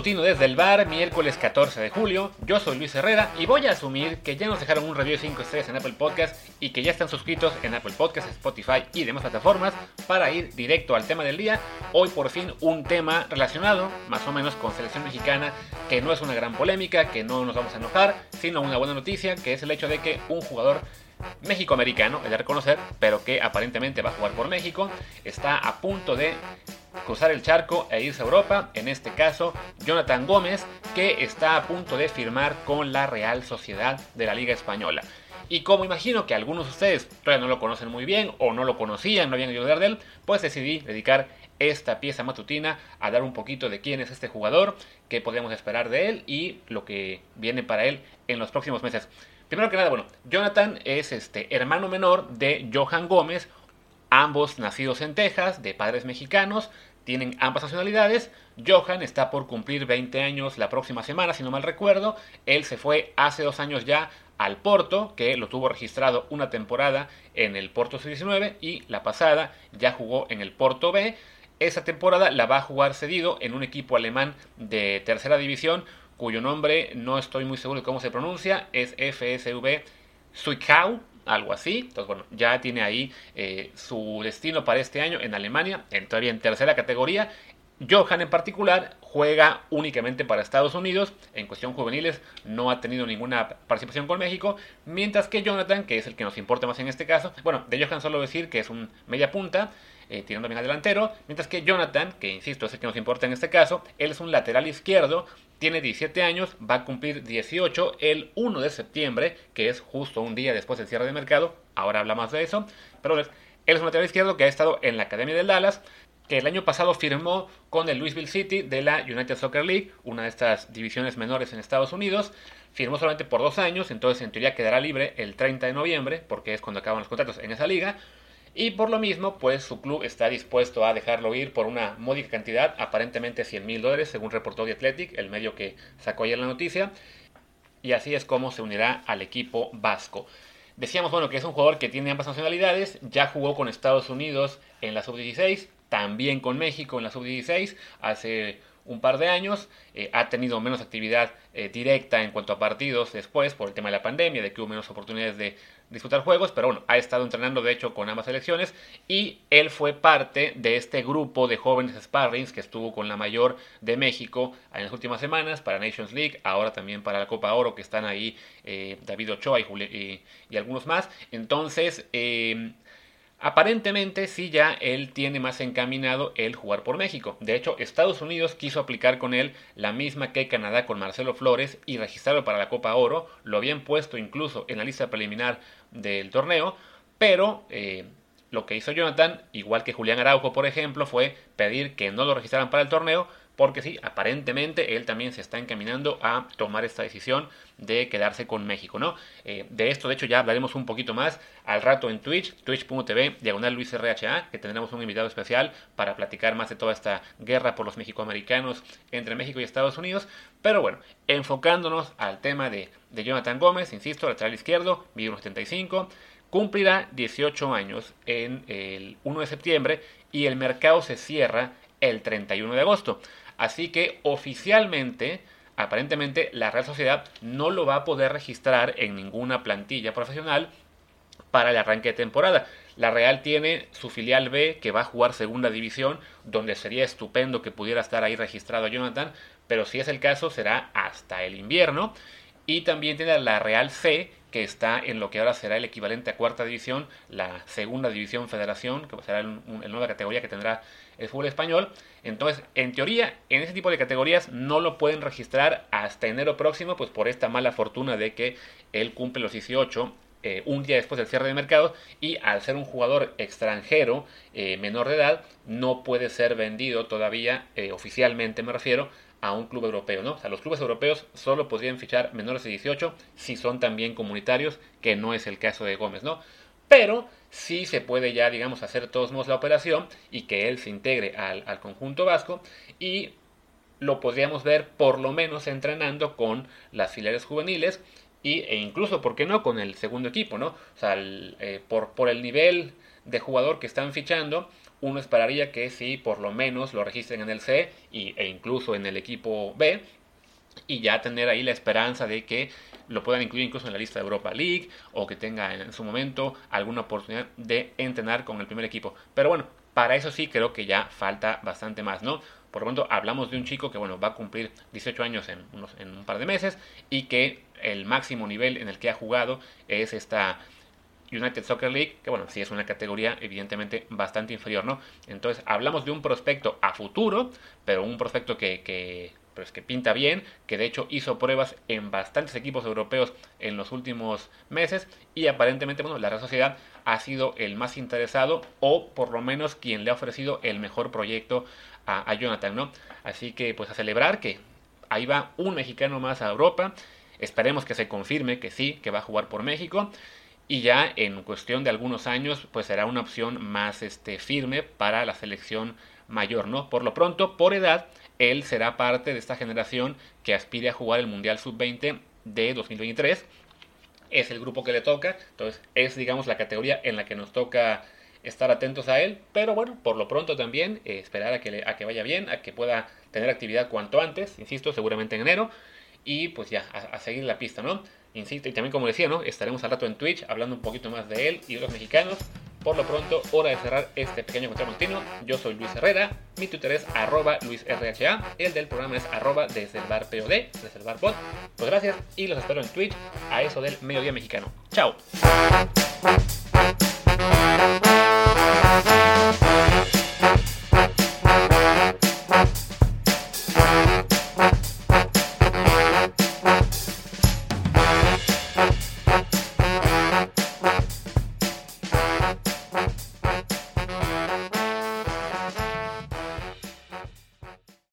Matutino desde el bar, miércoles 14 de julio. Yo soy Luis Herrera y voy a asumir que ya nos dejaron un review de 5 estrellas en Apple Podcast y que ya están suscritos en Apple Podcast, Spotify y demás plataformas para ir directo al tema del día. Hoy por fin un tema relacionado más o menos con selección mexicana, que no es una gran polémica, que no nos vamos a enojar, sino una buena noticia, que es el hecho de que un jugador México-americano, es de reconocer, pero que aparentemente va a jugar por México, está a punto de cruzar el charco e irse a Europa, en este caso Jonathan Gómez, que está a punto de firmar con la Real Sociedad de la Liga Española. Y como imagino que algunos de ustedes todavía no lo conocen muy bien o no lo conocían, no habían oído de él, pues decidí dedicar esta pieza matutina a dar un poquito de quién es este jugador, qué podemos esperar de él y lo que viene para él en los próximos meses. Primero que nada, bueno, Jonathan es este hermano menor de Johan Gómez, ambos nacidos en Texas, de padres mexicanos, tienen ambas nacionalidades. Johan está por cumplir 20 años la próxima semana, si no mal recuerdo. Él se fue hace dos años ya al Porto, que lo tuvo registrado una temporada en el Porto C19 y la pasada ya jugó en el Porto B. Esa temporada la va a jugar cedido en un equipo alemán de tercera división cuyo nombre no estoy muy seguro de cómo se pronuncia, es FSV Zwickau, algo así. Entonces, bueno, ya tiene ahí eh, su destino para este año en Alemania, en, todavía en tercera categoría. Johan en particular juega únicamente para Estados Unidos, en cuestión juveniles no ha tenido ninguna participación con México, mientras que Jonathan, que es el que nos importa más en este caso, bueno, de Johan solo decir que es un media punta, eh, tirando bien al delantero, mientras que Jonathan, que insisto es el que nos importa en este caso, él es un lateral izquierdo, tiene 17 años, va a cumplir 18 el 1 de septiembre, que es justo un día después del cierre de mercado, ahora hablamos de eso, pero él es un lateral izquierdo que ha estado en la Academia del Dallas, que el año pasado firmó con el Louisville City de la United Soccer League, una de estas divisiones menores en Estados Unidos. Firmó solamente por dos años, entonces en teoría quedará libre el 30 de noviembre, porque es cuando acaban los contratos en esa liga. Y por lo mismo, pues su club está dispuesto a dejarlo ir por una módica cantidad, aparentemente 100 mil dólares, según reportó The Athletic, el medio que sacó ayer la noticia. Y así es como se unirá al equipo vasco. Decíamos, bueno, que es un jugador que tiene ambas nacionalidades, ya jugó con Estados Unidos en la sub-16, también con México en la sub-16 hace un par de años, eh, ha tenido menos actividad eh, directa en cuanto a partidos después por el tema de la pandemia, de que hubo menos oportunidades de disputar juegos, pero bueno, ha estado entrenando de hecho con ambas selecciones y él fue parte de este grupo de jóvenes Sparrings que estuvo con la mayor de México en las últimas semanas para Nations League, ahora también para la Copa Oro que están ahí eh, David Ochoa y, y, algunos más. Entonces, Aparentemente sí ya él tiene más encaminado el jugar por México. De hecho, Estados Unidos quiso aplicar con él la misma que Canadá con Marcelo Flores y registrarlo para la Copa Oro. Lo habían puesto incluso en la lista preliminar del torneo, pero eh, lo que hizo Jonathan, igual que Julián Araujo por ejemplo, fue pedir que no lo registraran para el torneo porque sí, aparentemente él también se está encaminando a tomar esta decisión de quedarse con México, ¿no? Eh, de esto, de hecho, ya hablaremos un poquito más al rato en Twitch, twitch.tv, diagonal Luis RHA, que tendremos un invitado especial para platicar más de toda esta guerra por los mexicoamericanos entre México y Estados Unidos. Pero bueno, enfocándonos al tema de, de Jonathan Gómez, insisto, lateral izquierdo, mide 75, cumplirá 18 años en el 1 de septiembre y el mercado se cierra el 31 de agosto. Así que oficialmente, aparentemente, la Real Sociedad no lo va a poder registrar en ninguna plantilla profesional para el arranque de temporada. La Real tiene su filial B que va a jugar segunda división, donde sería estupendo que pudiera estar ahí registrado Jonathan, pero si es el caso será hasta el invierno. Y también tiene la Real C, que está en lo que ahora será el equivalente a cuarta división, la segunda división federación, que será la nueva categoría que tendrá el fútbol español. Entonces, en teoría, en ese tipo de categorías no lo pueden registrar hasta enero próximo, pues por esta mala fortuna de que él cumple los 18 eh, un día después del cierre de mercado y al ser un jugador extranjero eh, menor de edad no puede ser vendido todavía eh, oficialmente me refiero a un club europeo, ¿no? O sea, los clubes europeos solo podrían fichar menores de 18 si son también comunitarios, que no es el caso de Gómez, ¿no? Pero sí se puede ya, digamos, hacer todos modos la operación y que él se integre al, conjunto vasco y lo podríamos ver por lo menos entrenando con las filiales juveniles y, e incluso, ¿por qué no?, con el segundo equipo, ¿no? O sea, eh, por, por el nivel de jugador que están fichando, uno esperaría que sí, por lo menos lo registren en el C y, e incluso en el equipo B, y ya tener ahí la esperanza de que lo puedan incluir incluso en la lista de Europa League o que tenga en su momento alguna oportunidad de entrenar con el primer equipo. Pero bueno, para eso sí creo que ya falta bastante más, ¿no? Por lo tanto, hablamos de un chico que bueno, va a cumplir 18 años en, unos, en un par de meses y que el máximo nivel en el que ha jugado es esta United Soccer League, que bueno, sí es una categoría evidentemente bastante inferior, ¿no? Entonces hablamos de un prospecto a futuro, pero un prospecto que, que pues que pinta bien, que de hecho hizo pruebas en bastantes equipos europeos en los últimos meses y aparentemente, bueno, la Real Sociedad ha sido el más interesado o por lo menos quien le ha ofrecido el mejor proyecto a, a Jonathan, ¿no? Así que pues a celebrar que ahí va un mexicano más a Europa, esperemos que se confirme que sí, que va a jugar por México y ya en cuestión de algunos años pues será una opción más este, firme para la selección mayor, ¿no? Por lo pronto, por edad, él será parte de esta generación que aspire a jugar el Mundial Sub-20 de 2023. Es el grupo que le toca, entonces es, digamos, la categoría en la que nos toca estar atentos a él, pero bueno, por lo pronto también eh, esperar a que, a que vaya bien, a que pueda tener actividad cuanto antes, insisto, seguramente en enero, y pues ya, a, seguir la pista, ¿no? Insisto, y también como decía, ¿no? Estaremos al rato en Twitch hablando un poquito más de él y de los mexicanos. Por lo pronto, hora de cerrar este pequeño encuentro continuo. Yo soy Luis Herrera, mi Twitter es arroba LuisRHA, el del programa es arroba desde el POD, desde el pod. Pues gracias y los espero en Twitch a eso del mediodía mexicano. ¡Chao!